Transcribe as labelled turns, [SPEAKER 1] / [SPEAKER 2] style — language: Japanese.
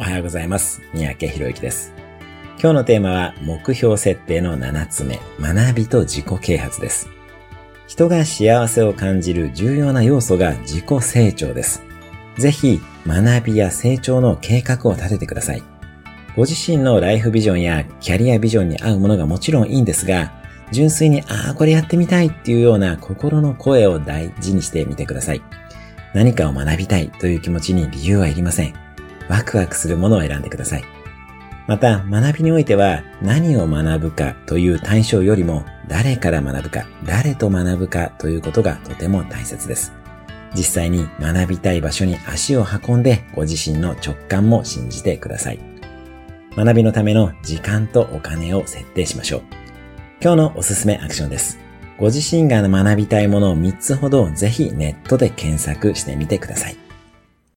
[SPEAKER 1] おはようございます。三宅博之です。今日のテーマは目標設定の7つ目、学びと自己啓発です。人が幸せを感じる重要な要素が自己成長です。ぜひ学びや成長の計画を立ててください。ご自身のライフビジョンやキャリアビジョンに合うものがもちろんいいんですが、純粋に、ああ、これやってみたいっていうような心の声を大事にしてみてください。何かを学びたいという気持ちに理由はいりません。ワクワクするものを選んでください。また、学びにおいては何を学ぶかという対象よりも誰から学ぶか、誰と学ぶかということがとても大切です。実際に学びたい場所に足を運んでご自身の直感も信じてください。学びのための時間とお金を設定しましょう。今日のおすすめアクションです。ご自身が学びたいものを3つほどぜひネットで検索してみてください。